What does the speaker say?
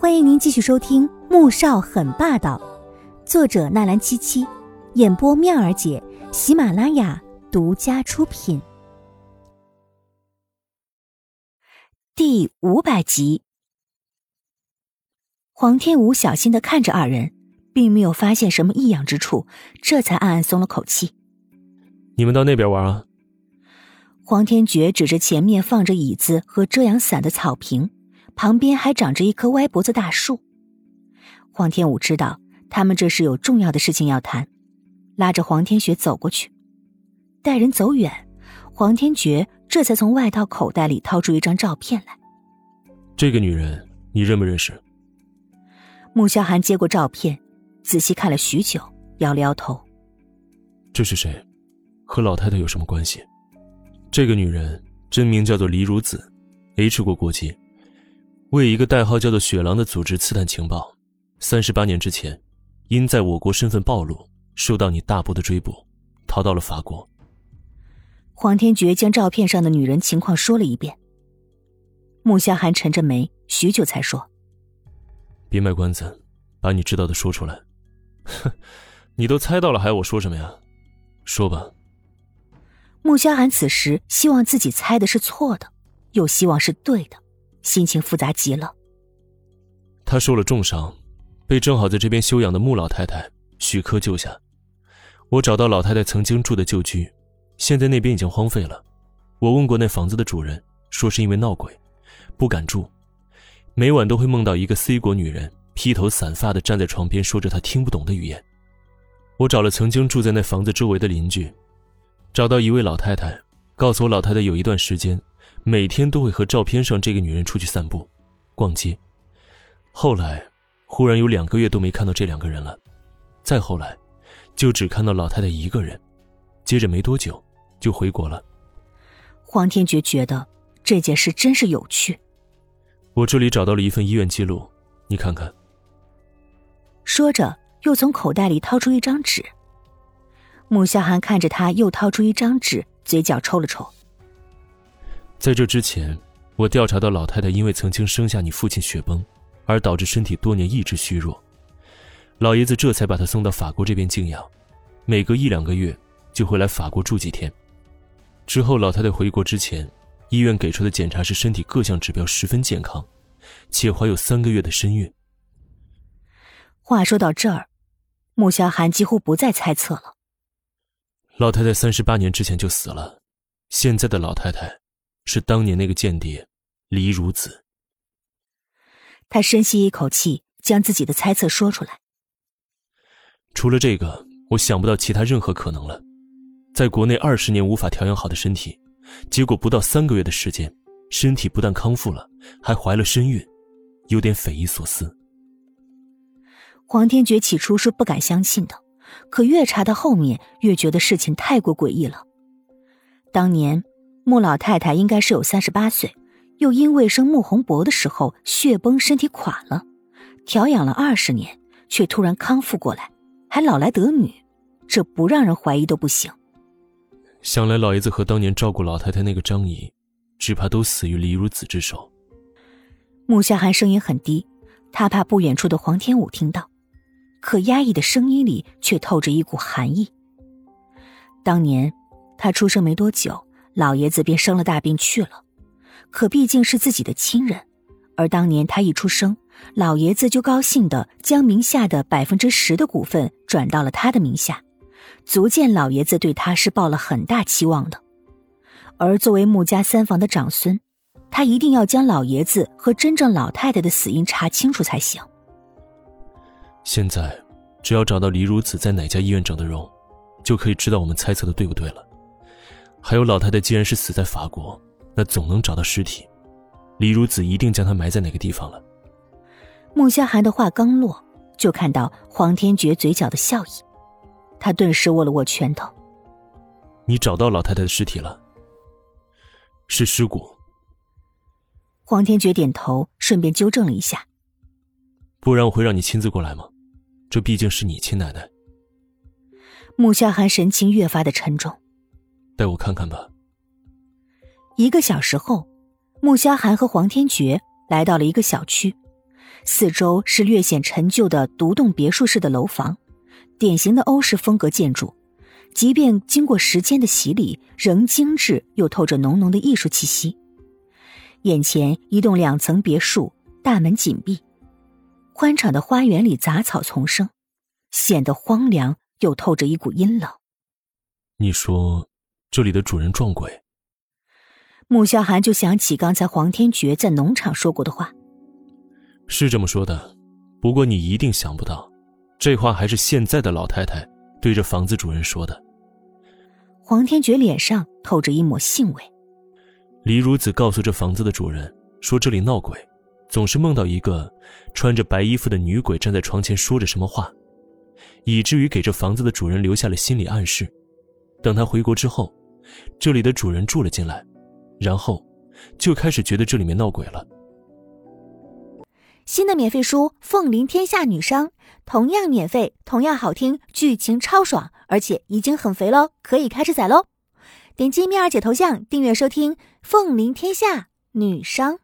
欢迎您继续收听《穆少很霸道》，作者纳兰七七，演播妙儿姐，喜马拉雅独家出品。第五百集，黄天武小心的看着二人，并没有发现什么异样之处，这才暗暗松了口气。你们到那边玩啊？黄天觉指着前面放着椅子和遮阳伞的草坪。旁边还长着一棵歪脖子大树。黄天武知道他们这是有重要的事情要谈，拉着黄天雪走过去。待人走远，黄天觉这才从外套口袋里掏出一张照片来。这个女人你认不认识？穆萧寒接过照片，仔细看了许久，摇了摇头。这是谁？和老太太有什么关系？这个女人真名叫做黎如子，H 国国籍。为一个代号叫做“雪狼”的组织刺探情报，三十八年之前，因在我国身份暴露，受到你大伯的追捕，逃到了法国。黄天觉将照片上的女人情况说了一遍。穆萧寒沉着眉，许久才说：“别卖关子，把你知道的说出来。哼，你都猜到了，还要我说什么呀？说吧。”穆萧寒此时希望自己猜的是错的，又希望是对的。心情复杂极了。他受了重伤，被正好在这边休养的穆老太太许科救下。我找到老太太曾经住的旧居，现在那边已经荒废了。我问过那房子的主人，说是因为闹鬼，不敢住。每晚都会梦到一个 C 国女人，披头散发的站在床边，说着她听不懂的语言。我找了曾经住在那房子周围的邻居，找到一位老太太，告诉我老太太有一段时间。每天都会和照片上这个女人出去散步、逛街，后来忽然有两个月都没看到这两个人了，再后来，就只看到老太太一个人，接着没多久就回国了。黄天觉觉得这件事真是有趣。我这里找到了一份医院记录，你看看。说着，又从口袋里掏出一张纸。穆萧寒看着他，又掏出一张纸，嘴角抽了抽。在这之前，我调查到老太太因为曾经生下你父亲雪崩，而导致身体多年一直虚弱，老爷子这才把她送到法国这边静养，每隔一两个月就会来法国住几天。之后老太太回国之前，医院给出的检查是身体各项指标十分健康，且怀有三个月的身孕。话说到这儿，穆萧寒几乎不再猜测了。老太太三十八年之前就死了，现在的老太太。是当年那个间谍，黎如子。他深吸一口气，将自己的猜测说出来。除了这个，我想不到其他任何可能了。在国内二十年无法调养好的身体，结果不到三个月的时间，身体不但康复了，还怀了身孕，有点匪夷所思。黄天觉起初是不敢相信的，可越查到后面，越觉得事情太过诡异了。当年。穆老太太应该是有三十八岁，又因为生穆宏博的时候血崩，身体垮了，调养了二十年，却突然康复过来，还老来得女，这不让人怀疑都不行。想来老爷子和当年照顾老太太那个张姨，只怕都死于李如子之手。穆夏寒声音很低，他怕不远处的黄天武听到，可压抑的声音里却透着一股寒意。当年他出生没多久。老爷子便生了大病去了，可毕竟是自己的亲人，而当年他一出生，老爷子就高兴的将名下的百分之十的股份转到了他的名下，足见老爷子对他是抱了很大期望的。而作为穆家三房的长孙，他一定要将老爷子和真正老太太的死因查清楚才行。现在，只要找到黎如子在哪家医院整的容，就可以知道我们猜测的对不对了。还有老太太，既然是死在法国，那总能找到尸体。李如子一定将她埋在哪个地方了。穆萧寒的话刚落，就看到黄天觉嘴角的笑意，他顿时握了握拳头。你找到老太太的尸体了？是尸骨。黄天觉点头，顺便纠正了一下。不然我会让你亲自过来吗？这毕竟是你亲奶奶。穆萧寒神情越发的沉重。带我看看吧。一个小时后，穆萧寒和黄天觉来到了一个小区，四周是略显陈旧的独栋别墅式的楼房，典型的欧式风格建筑，即便经过时间的洗礼，仍精致又透着浓浓的艺术气息。眼前一栋两层别墅，大门紧闭，宽敞的花园里杂草丛生，显得荒凉又透着一股阴冷。你说，这里的主人撞鬼？穆萧寒就想起刚才黄天觉在农场说过的话。是这么说的，不过你一定想不到，这话还是现在的老太太对着房子主人说的。黄天觉脸上透着一抹兴味。李如子告诉这房子的主人说，这里闹鬼，总是梦到一个穿着白衣服的女鬼站在床前说着什么话，以至于给这房子的主人留下了心理暗示。等他回国之后，这里的主人住了进来，然后就开始觉得这里面闹鬼了。新的免费书《凤临天下女商》，同样免费，同样好听，剧情超爽，而且已经很肥喽，可以开始宰喽！点击蜜儿姐头像订阅收听《凤临天下女商》。